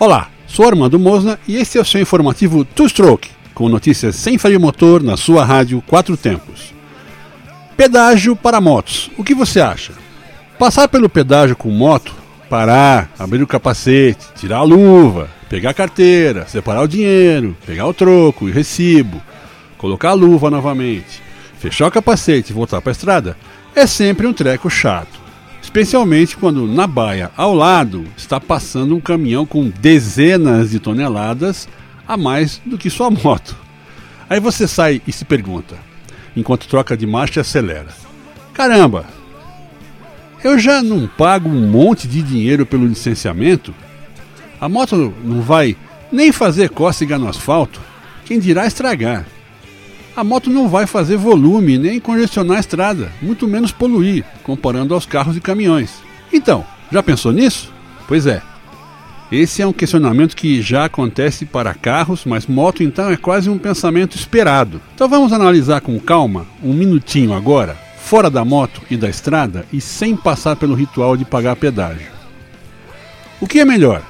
Olá, sou Armando Mosna e este é o seu informativo Two Stroke, com notícias sem freio motor na sua rádio Quatro Tempos. Pedágio para motos. O que você acha? Passar pelo pedágio com moto, parar, abrir o capacete, tirar a luva, pegar a carteira, separar o dinheiro, pegar o troco e recibo, colocar a luva novamente, fechar o capacete e voltar para a estrada, é sempre um treco chato especialmente quando na baia ao lado está passando um caminhão com dezenas de toneladas a mais do que sua moto. Aí você sai e se pergunta, enquanto troca de marcha e acelera: Caramba, eu já não pago um monte de dinheiro pelo licenciamento? A moto não vai nem fazer cócega no asfalto, quem dirá estragar. A moto não vai fazer volume nem congestionar a estrada, muito menos poluir, comparando aos carros e caminhões. Então, já pensou nisso? Pois é. Esse é um questionamento que já acontece para carros, mas moto então é quase um pensamento esperado. Então vamos analisar com calma, um minutinho agora, fora da moto e da estrada e sem passar pelo ritual de pagar pedágio. O que é melhor?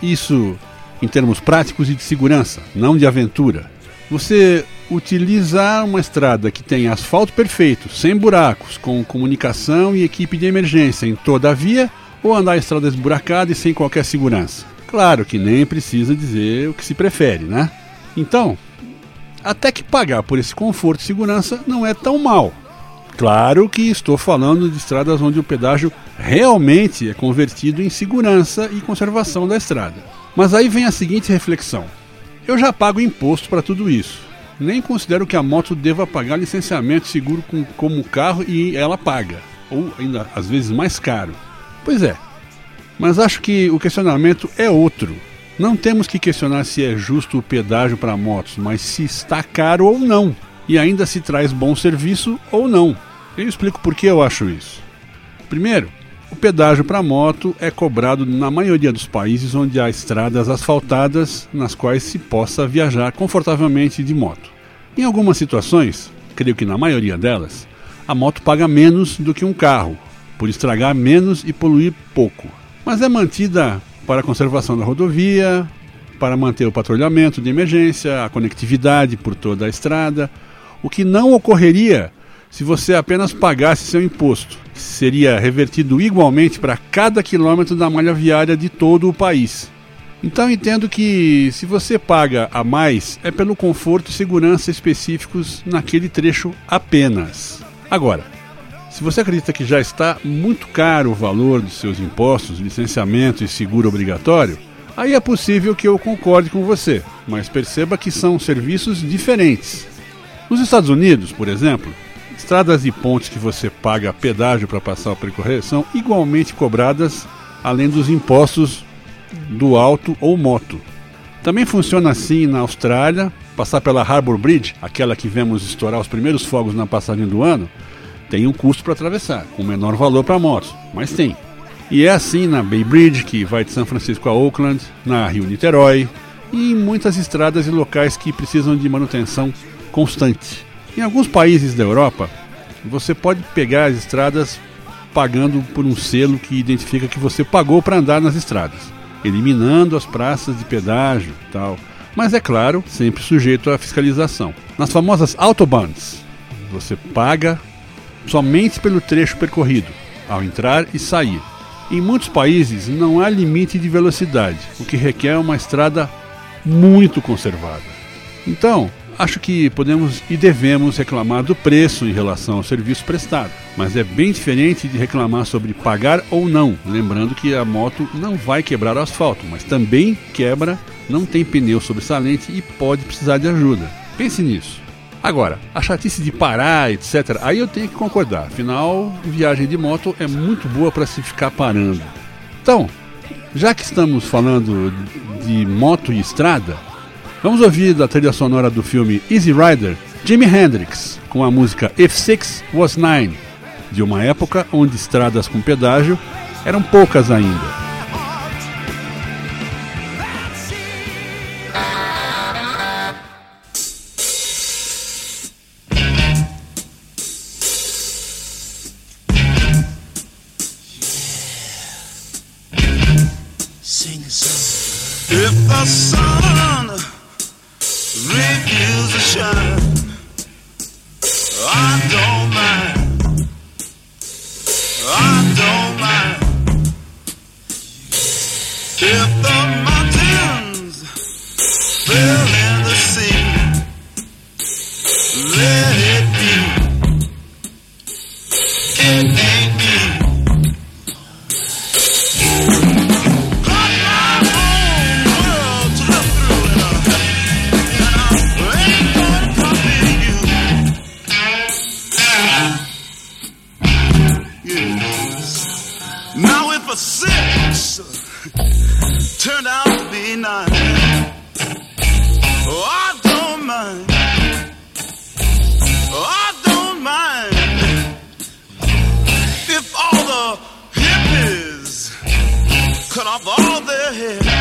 Isso em termos práticos e de segurança, não de aventura. Você utilizar uma estrada que tem asfalto perfeito, sem buracos, com comunicação e equipe de emergência em toda a via, ou andar em estrada esburacada e sem qualquer segurança? Claro que nem precisa dizer o que se prefere, né? Então, até que pagar por esse conforto e segurança não é tão mal. Claro que estou falando de estradas onde o pedágio realmente é convertido em segurança e conservação da estrada. Mas aí vem a seguinte reflexão: eu já pago imposto para tudo isso nem considero que a moto deva pagar licenciamento seguro com, como carro e ela paga, ou ainda às vezes mais caro. Pois é, mas acho que o questionamento é outro. Não temos que questionar se é justo o pedágio para motos, mas se está caro ou não, e ainda se traz bom serviço ou não. Eu explico por que eu acho isso. Primeiro, o pedágio para moto é cobrado na maioria dos países onde há estradas asfaltadas nas quais se possa viajar confortavelmente de moto. Em algumas situações, creio que na maioria delas, a moto paga menos do que um carro, por estragar menos e poluir pouco, mas é mantida para a conservação da rodovia, para manter o patrulhamento de emergência, a conectividade por toda a estrada, o que não ocorreria se você apenas pagasse seu imposto, que seria revertido igualmente para cada quilômetro da malha viária de todo o país. Então entendo que se você paga a mais é pelo conforto e segurança específicos naquele trecho apenas. Agora, se você acredita que já está muito caro o valor dos seus impostos, licenciamento e seguro obrigatório, aí é possível que eu concorde com você, mas perceba que são serviços diferentes. Nos Estados Unidos, por exemplo, Estradas e pontes que você paga pedágio para passar ou percorrer são igualmente cobradas, além dos impostos do auto ou moto. Também funciona assim na Austrália, passar pela Harbour Bridge, aquela que vemos estourar os primeiros fogos na passagem do ano, tem um custo para atravessar, com menor valor para motos, mas tem. E é assim na Bay Bridge, que vai de São Francisco a Oakland, na Rio-Niterói e em muitas estradas e locais que precisam de manutenção constante. Em alguns países da Europa, você pode pegar as estradas pagando por um selo que identifica que você pagou para andar nas estradas, eliminando as praças de pedágio tal. Mas é claro, sempre sujeito à fiscalização. Nas famosas autobahns, você paga somente pelo trecho percorrido, ao entrar e sair. Em muitos países não há limite de velocidade, o que requer uma estrada muito conservada. Então, Acho que podemos e devemos reclamar do preço em relação ao serviço prestado, mas é bem diferente de reclamar sobre pagar ou não, lembrando que a moto não vai quebrar o asfalto, mas também quebra, não tem pneu sobressalente e pode precisar de ajuda. Pense nisso. Agora, a chatice de parar, etc., aí eu tenho que concordar. Afinal, viagem de moto é muito boa para se ficar parando. Então, já que estamos falando de moto e estrada, vamos ouvir da trilha sonora do filme Easy Rider, Jimi Hendrix, com a música If Six Was Nine, de uma época onde estradas com pedágio eram poucas ainda. refuse to shine. I don't. number six turned out to be nine. Oh, I don't mind. Oh, I don't mind if all the hippies cut off all their hair.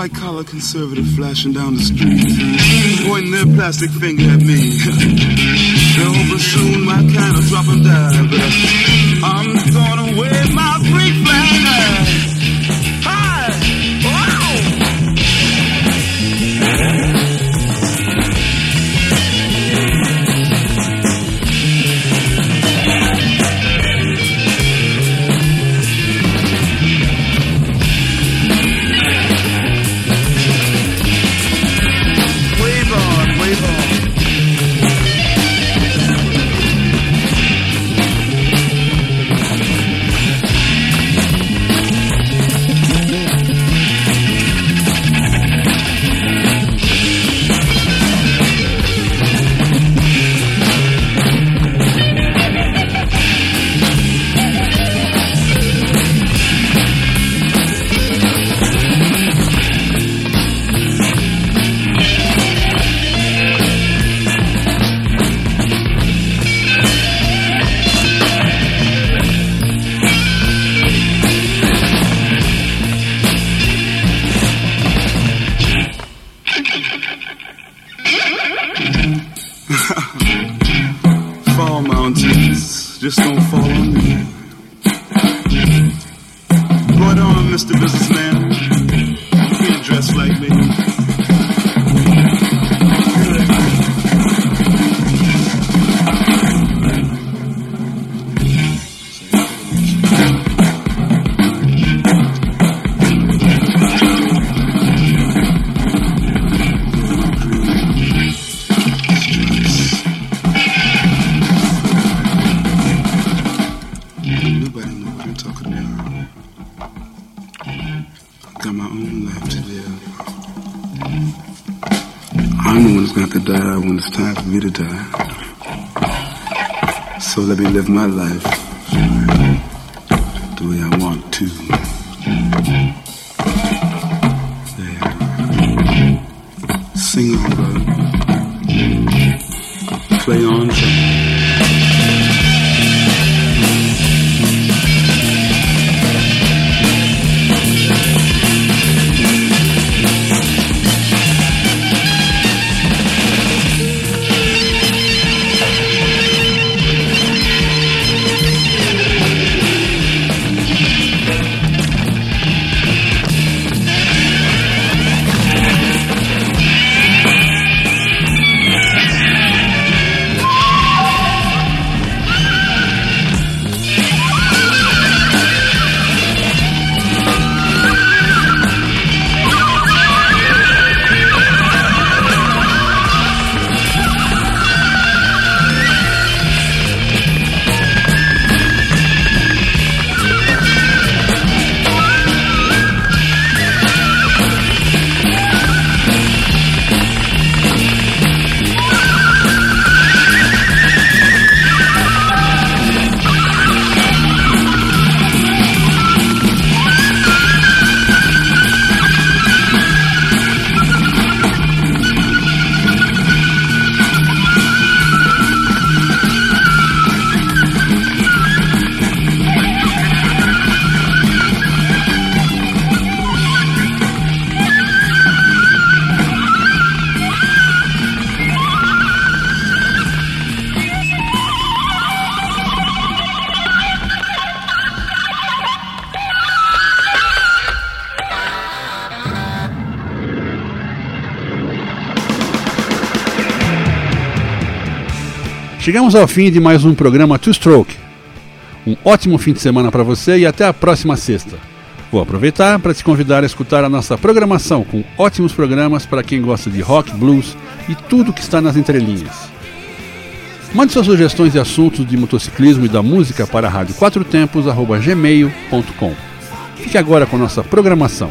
White collar conservative flashing down the street, pointing their plastic finger at me. They're hoping soon my kind of drop and die, but I'm gonna wave my Greek flag. got my own life to live. I'm the one who's gonna have to die when it's time for me to die. So let me live my life the way I want to. Chegamos ao fim de mais um programa Two Stroke. Um ótimo fim de semana para você e até a próxima sexta. Vou aproveitar para te convidar a escutar a nossa programação com ótimos programas para quem gosta de rock, blues e tudo que está nas entrelinhas. Mande suas sugestões e assuntos de motociclismo e da música para rádio quatro tempos@gmail.com. Fique agora com nossa programação.